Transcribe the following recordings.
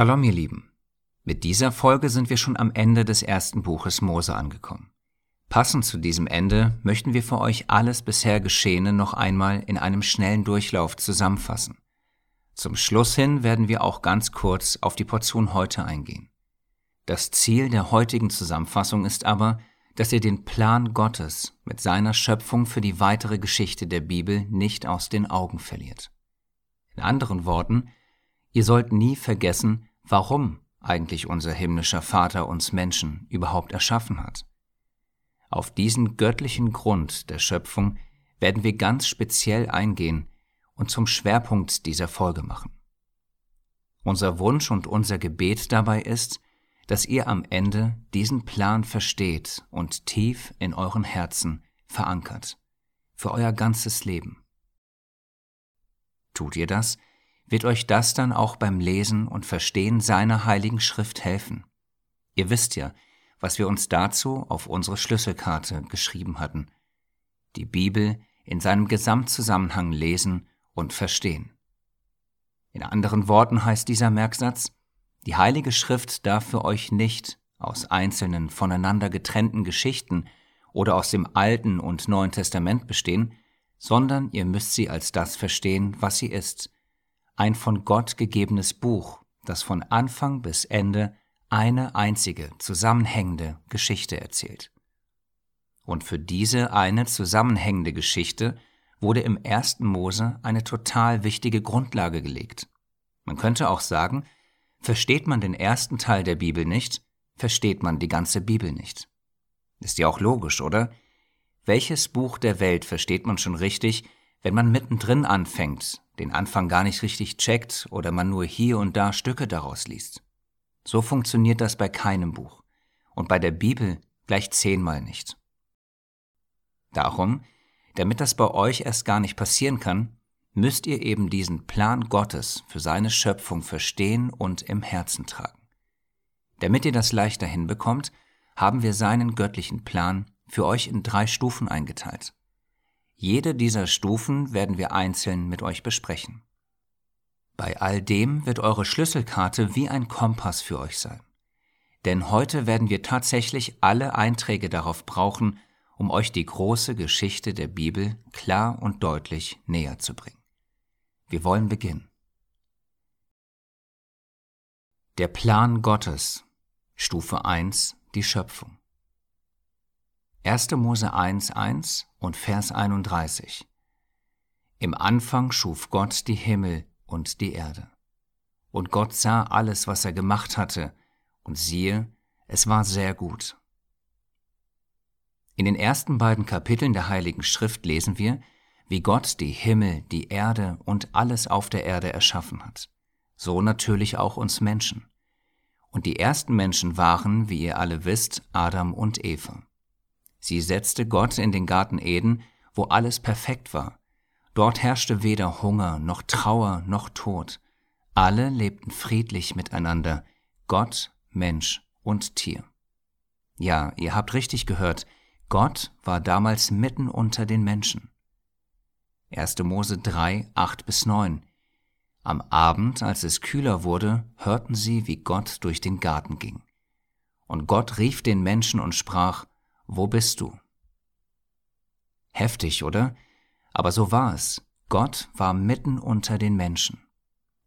Shalom, ihr Lieben. Mit dieser Folge sind wir schon am Ende des ersten Buches Mose angekommen. Passend zu diesem Ende möchten wir für euch alles bisher Geschehene noch einmal in einem schnellen Durchlauf zusammenfassen. Zum Schluss hin werden wir auch ganz kurz auf die Portion heute eingehen. Das Ziel der heutigen Zusammenfassung ist aber, dass ihr den Plan Gottes mit seiner Schöpfung für die weitere Geschichte der Bibel nicht aus den Augen verliert. In anderen Worten, Ihr sollt nie vergessen, warum eigentlich unser himmlischer Vater uns Menschen überhaupt erschaffen hat. Auf diesen göttlichen Grund der Schöpfung werden wir ganz speziell eingehen und zum Schwerpunkt dieser Folge machen. Unser Wunsch und unser Gebet dabei ist, dass ihr am Ende diesen Plan versteht und tief in euren Herzen verankert, für euer ganzes Leben. Tut ihr das, wird euch das dann auch beim Lesen und Verstehen seiner heiligen Schrift helfen. Ihr wisst ja, was wir uns dazu auf unsere Schlüsselkarte geschrieben hatten. Die Bibel in seinem Gesamtzusammenhang lesen und verstehen. In anderen Worten heißt dieser Merksatz, die Heilige Schrift darf für euch nicht aus einzelnen voneinander getrennten Geschichten oder aus dem Alten und Neuen Testament bestehen, sondern ihr müsst sie als das verstehen, was sie ist, ein von Gott gegebenes Buch, das von Anfang bis Ende eine einzige zusammenhängende Geschichte erzählt. Und für diese eine zusammenhängende Geschichte wurde im ersten Mose eine total wichtige Grundlage gelegt. Man könnte auch sagen, versteht man den ersten Teil der Bibel nicht, versteht man die ganze Bibel nicht. Ist ja auch logisch, oder? Welches Buch der Welt versteht man schon richtig, wenn man mittendrin anfängt, den Anfang gar nicht richtig checkt oder man nur hier und da Stücke daraus liest. So funktioniert das bei keinem Buch und bei der Bibel gleich zehnmal nicht. Darum, damit das bei euch erst gar nicht passieren kann, müsst ihr eben diesen Plan Gottes für seine Schöpfung verstehen und im Herzen tragen. Damit ihr das leichter hinbekommt, haben wir seinen göttlichen Plan für euch in drei Stufen eingeteilt. Jede dieser Stufen werden wir einzeln mit euch besprechen. Bei all dem wird eure Schlüsselkarte wie ein Kompass für euch sein. Denn heute werden wir tatsächlich alle Einträge darauf brauchen, um euch die große Geschichte der Bibel klar und deutlich näher zu bringen. Wir wollen beginnen. Der Plan Gottes, Stufe 1, die Schöpfung. 1. Mose 1, 1 und Vers 31. Im Anfang schuf Gott die Himmel und die Erde. Und Gott sah alles, was er gemacht hatte, und siehe, es war sehr gut. In den ersten beiden Kapiteln der Heiligen Schrift lesen wir, wie Gott die Himmel, die Erde und alles auf der Erde erschaffen hat. So natürlich auch uns Menschen. Und die ersten Menschen waren, wie ihr alle wisst, Adam und Eva. Sie setzte Gott in den Garten Eden, wo alles perfekt war. Dort herrschte weder Hunger noch Trauer noch Tod. Alle lebten friedlich miteinander, Gott, Mensch und Tier. Ja, ihr habt richtig gehört, Gott war damals mitten unter den Menschen. 1. Mose 3, 8 bis 9. Am Abend, als es kühler wurde, hörten sie, wie Gott durch den Garten ging. Und Gott rief den Menschen und sprach, wo bist du? Heftig, oder? Aber so war es. Gott war mitten unter den Menschen.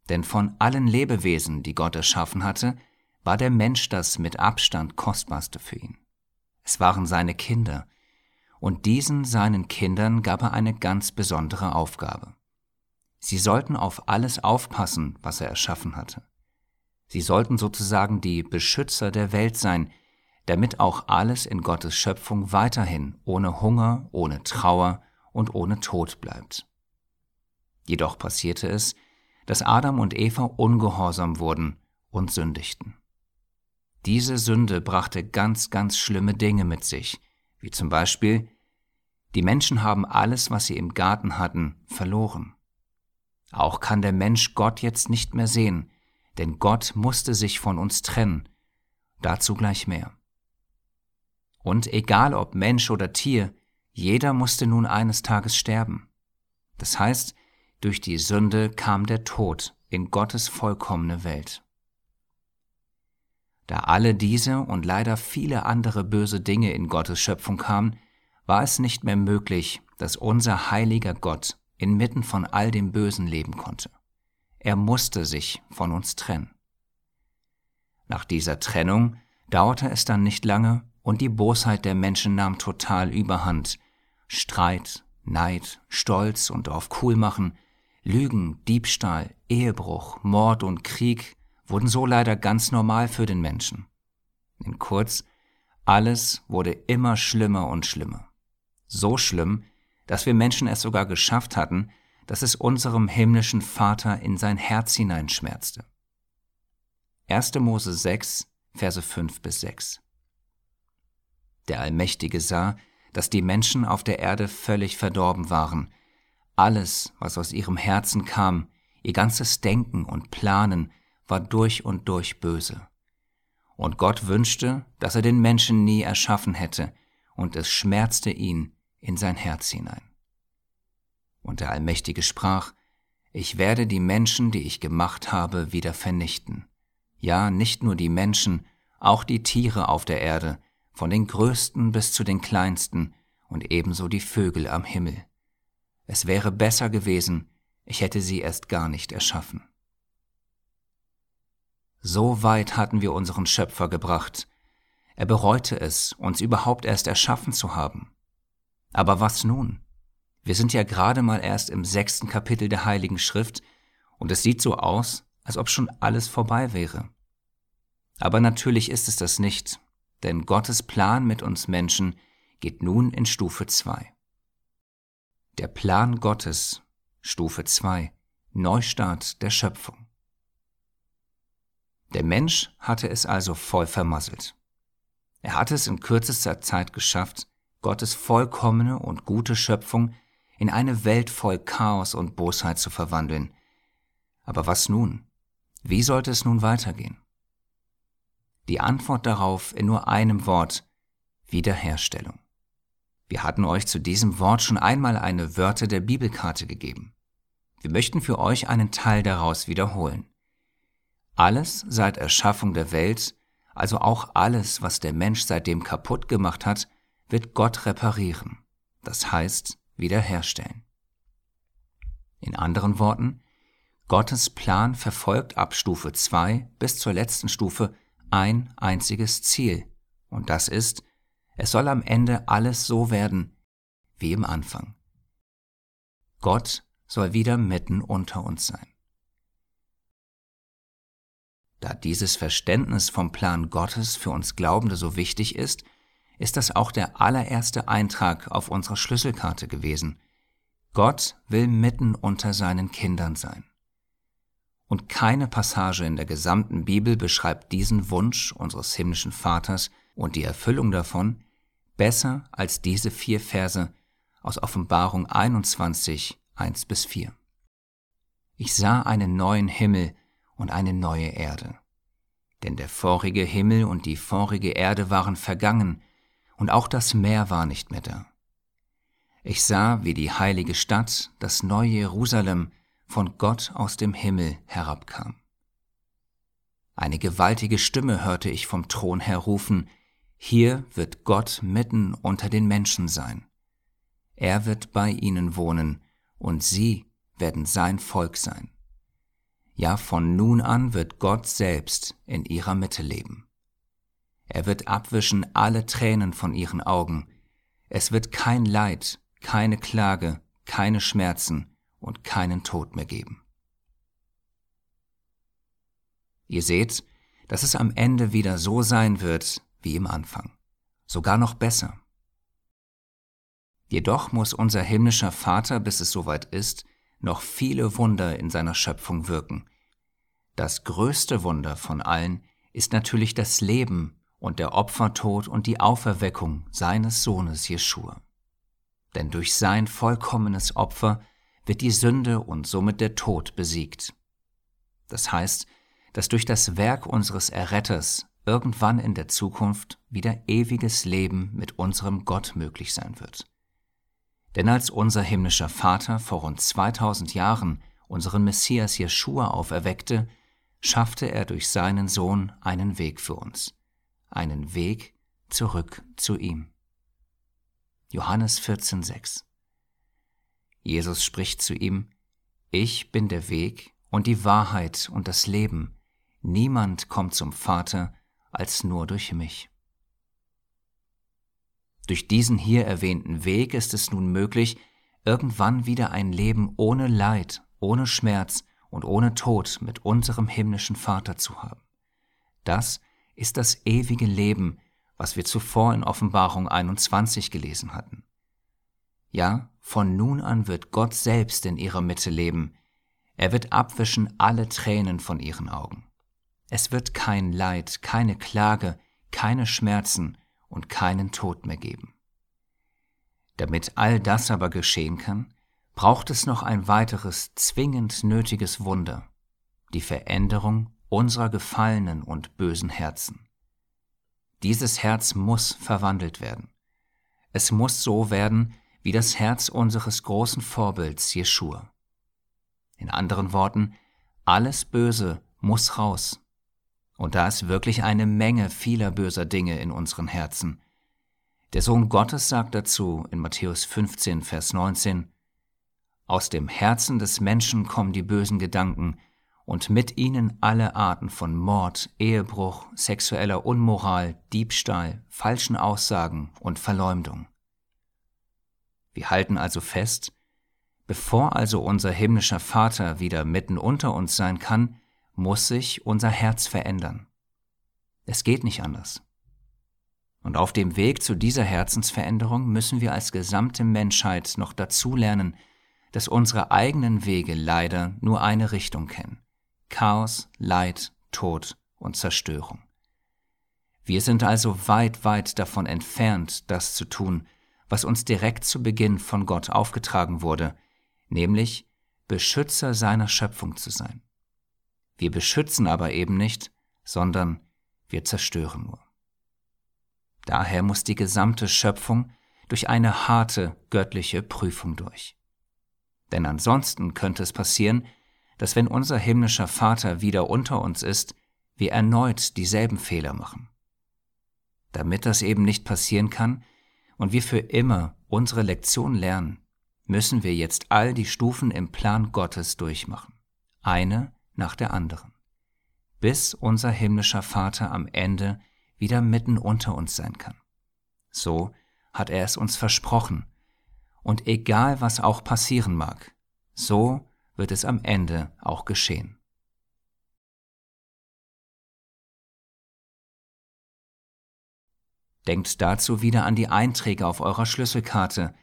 Denn von allen Lebewesen, die Gott erschaffen hatte, war der Mensch das mit Abstand kostbarste für ihn. Es waren seine Kinder, und diesen seinen Kindern gab er eine ganz besondere Aufgabe. Sie sollten auf alles aufpassen, was er erschaffen hatte. Sie sollten sozusagen die Beschützer der Welt sein, damit auch alles in Gottes Schöpfung weiterhin ohne Hunger, ohne Trauer und ohne Tod bleibt. Jedoch passierte es, dass Adam und Eva ungehorsam wurden und sündigten. Diese Sünde brachte ganz, ganz schlimme Dinge mit sich, wie zum Beispiel, die Menschen haben alles, was sie im Garten hatten, verloren. Auch kann der Mensch Gott jetzt nicht mehr sehen, denn Gott musste sich von uns trennen. Dazu gleich mehr. Und egal ob Mensch oder Tier, jeder musste nun eines Tages sterben. Das heißt, durch die Sünde kam der Tod in Gottes vollkommene Welt. Da alle diese und leider viele andere böse Dinge in Gottes Schöpfung kamen, war es nicht mehr möglich, dass unser heiliger Gott inmitten von all dem Bösen leben konnte. Er musste sich von uns trennen. Nach dieser Trennung dauerte es dann nicht lange und die Bosheit der Menschen nahm total überhand. Streit, Neid, Stolz und auf cool machen, Lügen, Diebstahl, Ehebruch, Mord und Krieg wurden so leider ganz normal für den Menschen. In kurz, alles wurde immer schlimmer und schlimmer. So schlimm, dass wir Menschen es sogar geschafft hatten, dass es unserem himmlischen Vater in sein Herz hineinschmerzte. 1. Mose 6, Verse 5 bis 6. Der Allmächtige sah, dass die Menschen auf der Erde völlig verdorben waren. Alles, was aus ihrem Herzen kam, ihr ganzes Denken und Planen, war durch und durch böse. Und Gott wünschte, dass er den Menschen nie erschaffen hätte, und es schmerzte ihn in sein Herz hinein. Und der Allmächtige sprach, Ich werde die Menschen, die ich gemacht habe, wieder vernichten. Ja, nicht nur die Menschen, auch die Tiere auf der Erde, von den größten bis zu den kleinsten und ebenso die Vögel am Himmel. Es wäre besser gewesen, ich hätte sie erst gar nicht erschaffen. So weit hatten wir unseren Schöpfer gebracht. Er bereute es, uns überhaupt erst erschaffen zu haben. Aber was nun? Wir sind ja gerade mal erst im sechsten Kapitel der Heiligen Schrift und es sieht so aus, als ob schon alles vorbei wäre. Aber natürlich ist es das nicht, denn Gottes Plan mit uns Menschen geht nun in Stufe 2. Der Plan Gottes, Stufe 2, Neustart der Schöpfung. Der Mensch hatte es also voll vermasselt. Er hatte es in kürzester Zeit geschafft, Gottes vollkommene und gute Schöpfung in eine Welt voll Chaos und Bosheit zu verwandeln. Aber was nun? Wie sollte es nun weitergehen? Die Antwort darauf in nur einem Wort Wiederherstellung. Wir hatten euch zu diesem Wort schon einmal eine Wörter der Bibelkarte gegeben. Wir möchten für euch einen Teil daraus wiederholen. Alles seit Erschaffung der Welt, also auch alles, was der Mensch seitdem kaputt gemacht hat, wird Gott reparieren, das heißt wiederherstellen. In anderen Worten, Gottes Plan verfolgt ab Stufe 2 bis zur letzten Stufe ein einziges Ziel, und das ist, es soll am Ende alles so werden wie im Anfang. Gott soll wieder mitten unter uns sein. Da dieses Verständnis vom Plan Gottes für uns Glaubende so wichtig ist, ist das auch der allererste Eintrag auf unserer Schlüsselkarte gewesen. Gott will mitten unter seinen Kindern sein und keine Passage in der gesamten Bibel beschreibt diesen Wunsch unseres himmlischen Vaters und die Erfüllung davon besser als diese vier Verse aus Offenbarung 21, 1 bis 4. Ich sah einen neuen Himmel und eine neue Erde. Denn der vorige Himmel und die vorige Erde waren vergangen, und auch das Meer war nicht mehr da. Ich sah, wie die heilige Stadt, das neue Jerusalem, von Gott aus dem Himmel herabkam. Eine gewaltige Stimme hörte ich vom Thron her rufen, hier wird Gott mitten unter den Menschen sein. Er wird bei ihnen wohnen, und sie werden sein Volk sein. Ja, von nun an wird Gott selbst in ihrer Mitte leben. Er wird abwischen alle Tränen von ihren Augen. Es wird kein Leid, keine Klage, keine Schmerzen, und keinen Tod mehr geben. Ihr seht, dass es am Ende wieder so sein wird wie im Anfang, sogar noch besser. Jedoch muss unser himmlischer Vater, bis es soweit ist, noch viele Wunder in seiner Schöpfung wirken. Das größte Wunder von allen ist natürlich das Leben und der Opfertod und die Auferweckung seines Sohnes Jeschua. Denn durch sein vollkommenes Opfer wird die Sünde und somit der Tod besiegt. Das heißt, dass durch das Werk unseres Erretters irgendwann in der Zukunft wieder ewiges Leben mit unserem Gott möglich sein wird. Denn als unser himmlischer Vater vor rund 2000 Jahren unseren Messias Jeschua auferweckte, schaffte er durch seinen Sohn einen Weg für uns, einen Weg zurück zu ihm. Johannes 14,6 Jesus spricht zu ihm, Ich bin der Weg und die Wahrheit und das Leben, niemand kommt zum Vater als nur durch mich. Durch diesen hier erwähnten Weg ist es nun möglich, irgendwann wieder ein Leben ohne Leid, ohne Schmerz und ohne Tod mit unserem himmlischen Vater zu haben. Das ist das ewige Leben, was wir zuvor in Offenbarung 21 gelesen hatten. Ja, von nun an wird Gott selbst in ihrer Mitte leben. Er wird abwischen alle Tränen von ihren Augen. Es wird kein Leid, keine Klage, keine Schmerzen und keinen Tod mehr geben. Damit all das aber geschehen kann, braucht es noch ein weiteres zwingend nötiges Wunder, die Veränderung unserer gefallenen und bösen Herzen. Dieses Herz muss verwandelt werden. Es muss so werden wie das Herz unseres großen Vorbilds Jeschua. In anderen Worten, alles Böse muss raus. Und da ist wirklich eine Menge vieler böser Dinge in unseren Herzen. Der Sohn Gottes sagt dazu in Matthäus 15, Vers 19, aus dem Herzen des Menschen kommen die bösen Gedanken und mit ihnen alle Arten von Mord, Ehebruch, sexueller Unmoral, Diebstahl, falschen Aussagen und Verleumdung. Wir halten also fest, bevor also unser himmlischer Vater wieder mitten unter uns sein kann, muss sich unser Herz verändern. Es geht nicht anders. Und auf dem Weg zu dieser Herzensveränderung müssen wir als gesamte Menschheit noch dazu lernen, dass unsere eigenen Wege leider nur eine Richtung kennen. Chaos, Leid, Tod und Zerstörung. Wir sind also weit, weit davon entfernt, das zu tun, was uns direkt zu Beginn von Gott aufgetragen wurde, nämlich Beschützer seiner Schöpfung zu sein. Wir beschützen aber eben nicht, sondern wir zerstören nur. Daher muss die gesamte Schöpfung durch eine harte göttliche Prüfung durch. Denn ansonsten könnte es passieren, dass wenn unser himmlischer Vater wieder unter uns ist, wir erneut dieselben Fehler machen. Damit das eben nicht passieren kann und wir für immer unsere Lektion lernen, müssen wir jetzt all die Stufen im Plan Gottes durchmachen, eine nach der anderen, bis unser himmlischer Vater am Ende wieder mitten unter uns sein kann. So hat er es uns versprochen und egal was auch passieren mag, so wird es am Ende auch geschehen. Denkt dazu wieder an die Einträge auf eurer Schlüsselkarte,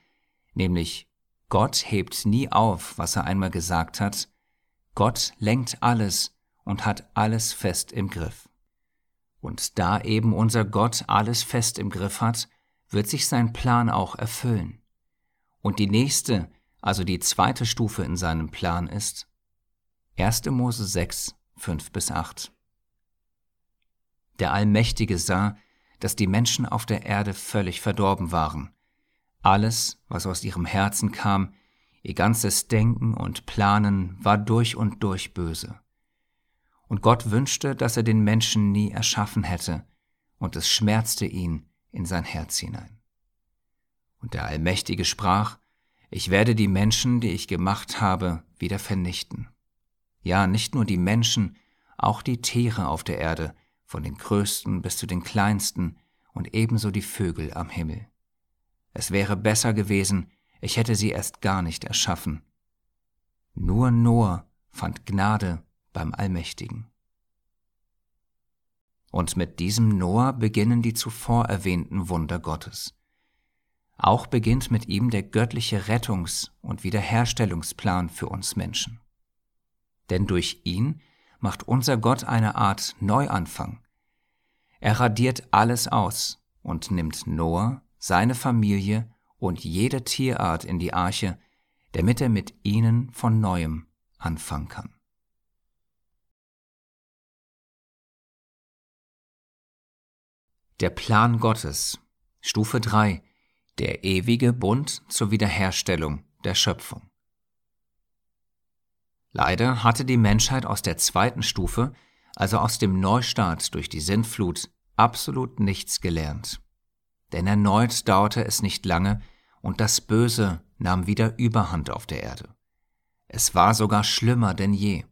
nämlich Gott hebt nie auf, was er einmal gesagt hat, Gott lenkt alles und hat alles fest im Griff. Und da eben unser Gott alles fest im Griff hat, wird sich sein Plan auch erfüllen. Und die nächste, also die zweite Stufe in seinem Plan ist 1. Mose 6, 5 bis 8. Der Allmächtige sah, dass die Menschen auf der Erde völlig verdorben waren. Alles, was aus ihrem Herzen kam, ihr ganzes Denken und Planen war durch und durch böse. Und Gott wünschte, dass er den Menschen nie erschaffen hätte, und es schmerzte ihn in sein Herz hinein. Und der Allmächtige sprach, ich werde die Menschen, die ich gemacht habe, wieder vernichten. Ja, nicht nur die Menschen, auch die Tiere auf der Erde, von den größten bis zu den kleinsten und ebenso die Vögel am Himmel. Es wäre besser gewesen, ich hätte sie erst gar nicht erschaffen. Nur Noah fand Gnade beim Allmächtigen. Und mit diesem Noah beginnen die zuvor erwähnten Wunder Gottes. Auch beginnt mit ihm der göttliche Rettungs- und Wiederherstellungsplan für uns Menschen. Denn durch ihn macht unser Gott eine Art Neuanfang. Er radiert alles aus und nimmt Noah, seine Familie und jede Tierart in die Arche, damit er mit ihnen von neuem anfangen kann. Der Plan Gottes, Stufe 3, der ewige Bund zur Wiederherstellung der Schöpfung. Leider hatte die Menschheit aus der zweiten Stufe also aus dem Neustart durch die Sintflut, absolut nichts gelernt. Denn erneut dauerte es nicht lange und das Böse nahm wieder Überhand auf der Erde. Es war sogar schlimmer denn je.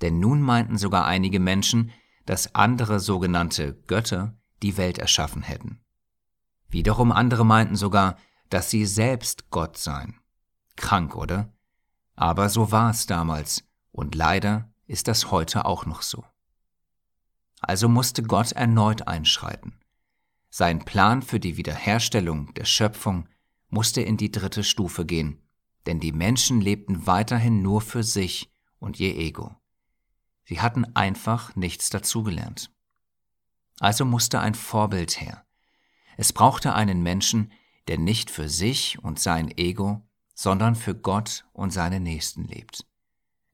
Denn nun meinten sogar einige Menschen, dass andere sogenannte Götter die Welt erschaffen hätten. Wiederum andere meinten sogar, dass sie selbst Gott seien. Krank, oder? Aber so war es damals, und leider ist das heute auch noch so. Also musste Gott erneut einschreiten. Sein Plan für die Wiederherstellung der Schöpfung musste in die dritte Stufe gehen, denn die Menschen lebten weiterhin nur für sich und ihr Ego. Sie hatten einfach nichts dazugelernt. Also musste ein Vorbild her. Es brauchte einen Menschen, der nicht für sich und sein Ego, sondern für Gott und seine Nächsten lebt.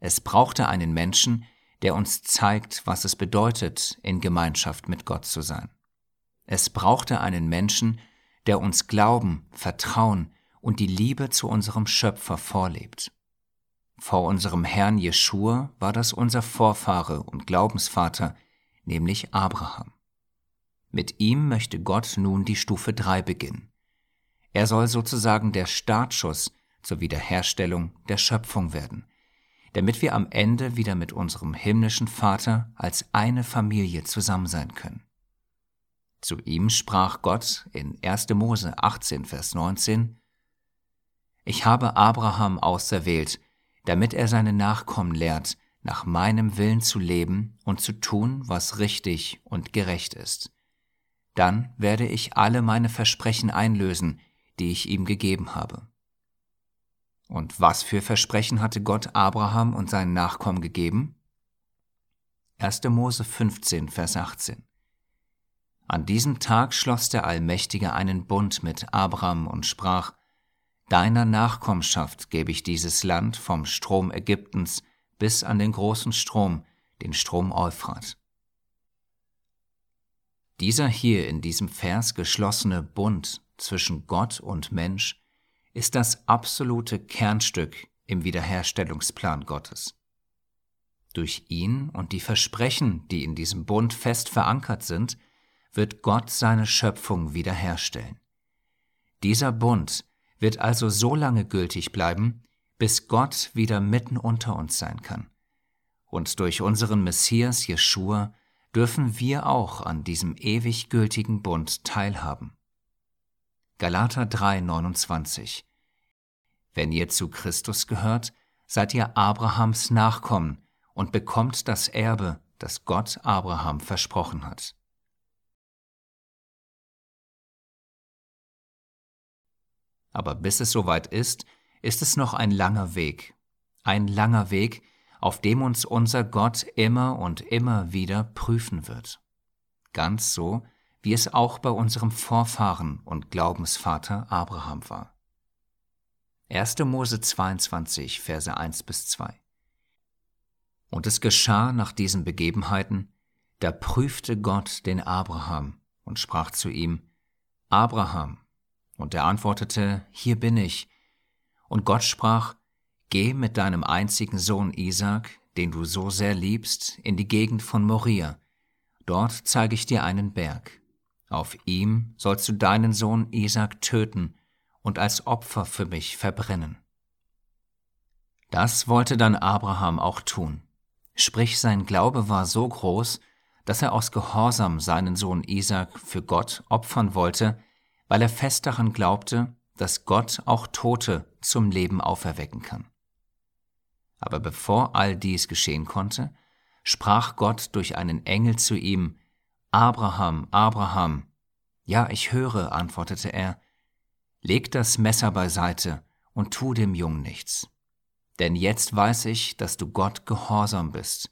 Es brauchte einen Menschen, der uns zeigt, was es bedeutet, in Gemeinschaft mit Gott zu sein. Es brauchte einen Menschen, der uns Glauben, Vertrauen und die Liebe zu unserem Schöpfer vorlebt. Vor unserem Herrn Jeschua war das unser Vorfahre und Glaubensvater, nämlich Abraham. Mit ihm möchte Gott nun die Stufe 3 beginnen. Er soll sozusagen der Startschuss zur Wiederherstellung der Schöpfung werden, damit wir am Ende wieder mit unserem himmlischen Vater als eine Familie zusammen sein können. Zu ihm sprach Gott in 1. Mose 18, Vers 19, Ich habe Abraham auserwählt, damit er seine Nachkommen lehrt, nach meinem Willen zu leben und zu tun, was richtig und gerecht ist. Dann werde ich alle meine Versprechen einlösen, die ich ihm gegeben habe. Und was für Versprechen hatte Gott Abraham und seinen Nachkommen gegeben? 1. Mose 15, Vers 18. An diesem Tag schloss der Allmächtige einen Bund mit Abraham und sprach, Deiner Nachkommenschaft gebe ich dieses Land vom Strom Ägyptens bis an den großen Strom, den Strom Euphrat. Dieser hier in diesem Vers geschlossene Bund zwischen Gott und Mensch ist das absolute Kernstück im Wiederherstellungsplan Gottes. Durch ihn und die Versprechen, die in diesem Bund fest verankert sind, wird Gott seine Schöpfung wiederherstellen. Dieser Bund wird also so lange gültig bleiben, bis Gott wieder mitten unter uns sein kann. Und durch unseren Messias Jeschua dürfen wir auch an diesem ewig gültigen Bund teilhaben. Galater 3, 29. Wenn ihr zu Christus gehört, seid ihr Abrahams Nachkommen und bekommt das Erbe, das Gott Abraham versprochen hat. Aber bis es soweit ist, ist es noch ein langer Weg. Ein langer Weg, auf dem uns unser Gott immer und immer wieder prüfen wird. Ganz so, wie es auch bei unserem Vorfahren und Glaubensvater Abraham war. 1. Mose 22, Verse 1 bis 2. Und es geschah nach diesen Begebenheiten, da prüfte Gott den Abraham und sprach zu ihm, Abraham. Und er antwortete, Hier bin ich. Und Gott sprach, Geh mit deinem einzigen Sohn Isaac, den du so sehr liebst, in die Gegend von Moria. Dort zeige ich dir einen Berg. Auf ihm sollst du deinen Sohn Isaac töten und als Opfer für mich verbrennen. Das wollte dann Abraham auch tun. Sprich, sein Glaube war so groß, dass er aus Gehorsam seinen Sohn Isaac für Gott opfern wollte, weil er fest daran glaubte, dass Gott auch Tote zum Leben auferwecken kann. Aber bevor all dies geschehen konnte, sprach Gott durch einen Engel zu ihm, Abraham, Abraham. Ja, ich höre, antwortete er. Leg das Messer beiseite und tu dem Jungen nichts. Denn jetzt weiß ich, dass du Gott gehorsam bist.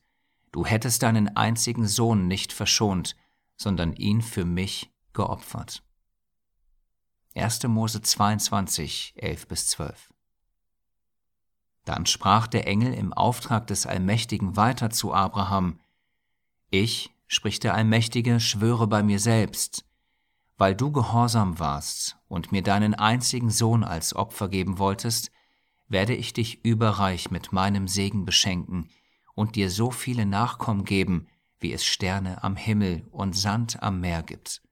Du hättest deinen einzigen Sohn nicht verschont, sondern ihn für mich geopfert. 1. Mose 22, 11 bis 12. Dann sprach der Engel im Auftrag des Allmächtigen weiter zu Abraham, Ich, spricht der Allmächtige, schwöre bei mir selbst, weil du gehorsam warst und mir deinen einzigen Sohn als Opfer geben wolltest, werde ich dich überreich mit meinem Segen beschenken und dir so viele Nachkommen geben, wie es Sterne am Himmel und Sand am Meer gibt.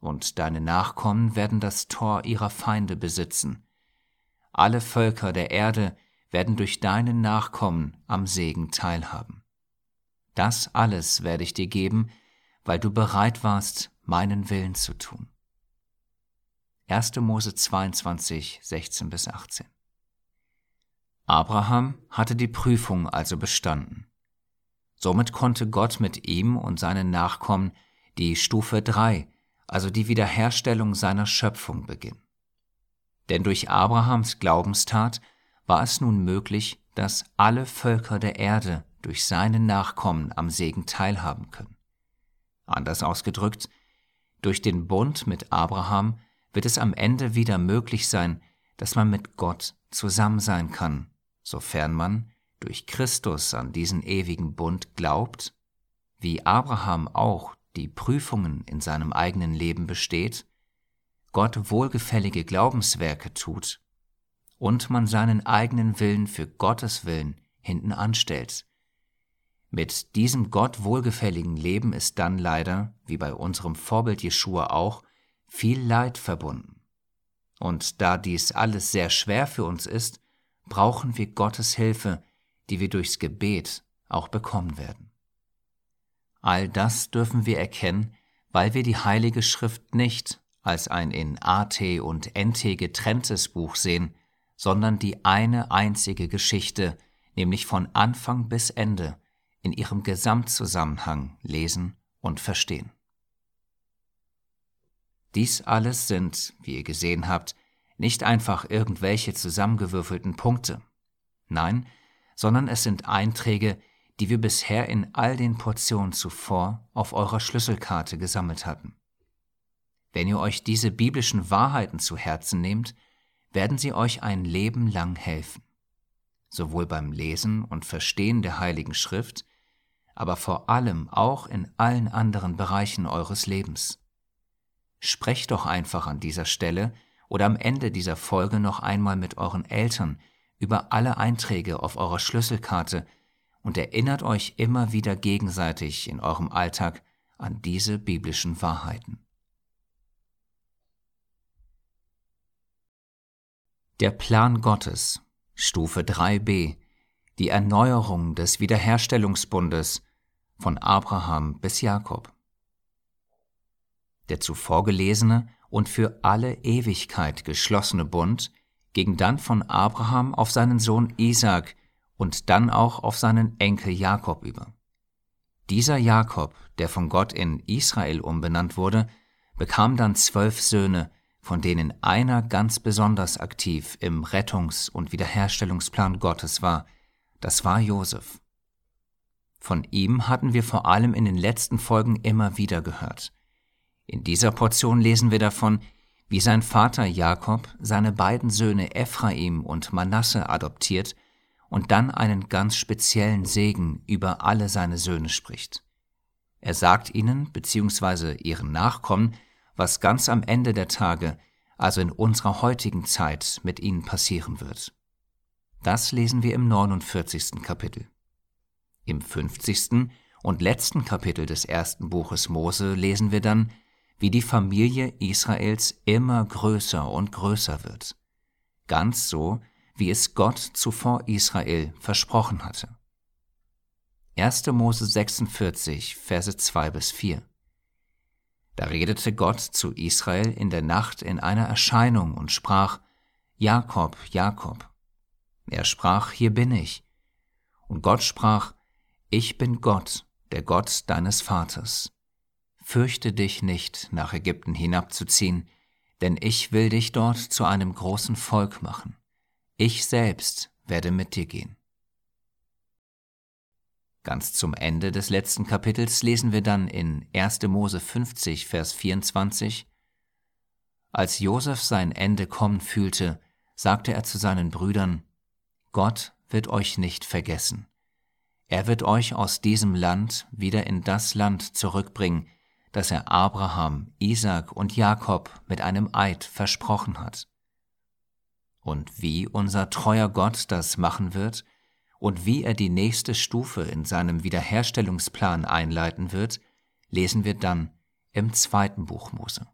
Und deine Nachkommen werden das Tor ihrer Feinde besitzen. Alle Völker der Erde werden durch deinen Nachkommen am Segen teilhaben. Das alles werde ich dir geben, weil du bereit warst, meinen Willen zu tun. 1. Mose 22, 16 bis 18. Abraham hatte die Prüfung also bestanden. Somit konnte Gott mit ihm und seinen Nachkommen die Stufe 3, also die Wiederherstellung seiner Schöpfung beginnen. Denn durch Abrahams Glaubenstat war es nun möglich, dass alle Völker der Erde durch seinen Nachkommen am Segen teilhaben können. Anders ausgedrückt, durch den Bund mit Abraham wird es am Ende wieder möglich sein, dass man mit Gott zusammen sein kann sofern man durch Christus an diesen ewigen Bund glaubt, wie Abraham auch die Prüfungen in seinem eigenen Leben besteht, Gott wohlgefällige Glaubenswerke tut und man seinen eigenen Willen für Gottes Willen hinten anstellt. Mit diesem Gott wohlgefälligen Leben ist dann leider, wie bei unserem Vorbild Jeschua auch, viel Leid verbunden. Und da dies alles sehr schwer für uns ist, brauchen wir Gottes Hilfe, die wir durchs Gebet auch bekommen werden. All das dürfen wir erkennen, weil wir die Heilige Schrift nicht als ein in AT und NT getrenntes Buch sehen, sondern die eine einzige Geschichte, nämlich von Anfang bis Ende, in ihrem Gesamtzusammenhang lesen und verstehen. Dies alles sind, wie ihr gesehen habt, nicht einfach irgendwelche zusammengewürfelten Punkte. Nein, sondern es sind Einträge, die wir bisher in all den Portionen zuvor auf eurer Schlüsselkarte gesammelt hatten. Wenn ihr euch diese biblischen Wahrheiten zu Herzen nehmt, werden sie euch ein Leben lang helfen, sowohl beim Lesen und Verstehen der Heiligen Schrift, aber vor allem auch in allen anderen Bereichen eures Lebens. Sprecht doch einfach an dieser Stelle oder am Ende dieser Folge noch einmal mit euren Eltern über alle Einträge auf eurer Schlüsselkarte und erinnert euch immer wieder gegenseitig in eurem Alltag an diese biblischen Wahrheiten. Der Plan Gottes, Stufe 3b, die Erneuerung des Wiederherstellungsbundes von Abraham bis Jakob. Der zuvor gelesene und für alle Ewigkeit geschlossene Bund ging dann von Abraham auf seinen Sohn Isaac und dann auch auf seinen Enkel Jakob über. Dieser Jakob, der von Gott in Israel umbenannt wurde, bekam dann zwölf Söhne, von denen einer ganz besonders aktiv im Rettungs- und Wiederherstellungsplan Gottes war, das war Josef. Von ihm hatten wir vor allem in den letzten Folgen immer wieder gehört. In dieser Portion lesen wir davon, wie sein Vater Jakob seine beiden Söhne Ephraim und Manasse adoptiert und dann einen ganz speziellen Segen über alle seine Söhne spricht. Er sagt ihnen bzw. ihren Nachkommen, was ganz am Ende der Tage, also in unserer heutigen Zeit, mit ihnen passieren wird. Das lesen wir im 49. Kapitel. Im 50. und letzten Kapitel des ersten Buches Mose lesen wir dann, wie die Familie Israels immer größer und größer wird, ganz so, wie es Gott zuvor Israel versprochen hatte. 1. Mose 46, Verse 2 bis 4. Da redete Gott zu Israel in der Nacht in einer Erscheinung und sprach, Jakob, Jakob. Er sprach, hier bin ich. Und Gott sprach, ich bin Gott, der Gott deines Vaters. Fürchte dich nicht, nach Ägypten hinabzuziehen, denn ich will dich dort zu einem großen Volk machen. Ich selbst werde mit dir gehen. Ganz zum Ende des letzten Kapitels lesen wir dann in 1. Mose 50, Vers 24, Als Josef sein Ende kommen fühlte, sagte er zu seinen Brüdern, Gott wird euch nicht vergessen. Er wird euch aus diesem Land wieder in das Land zurückbringen, das er Abraham, Isaac und Jakob mit einem Eid versprochen hat. Und wie unser treuer Gott das machen wird und wie er die nächste Stufe in seinem Wiederherstellungsplan einleiten wird, lesen wir dann im zweiten Buch Mose.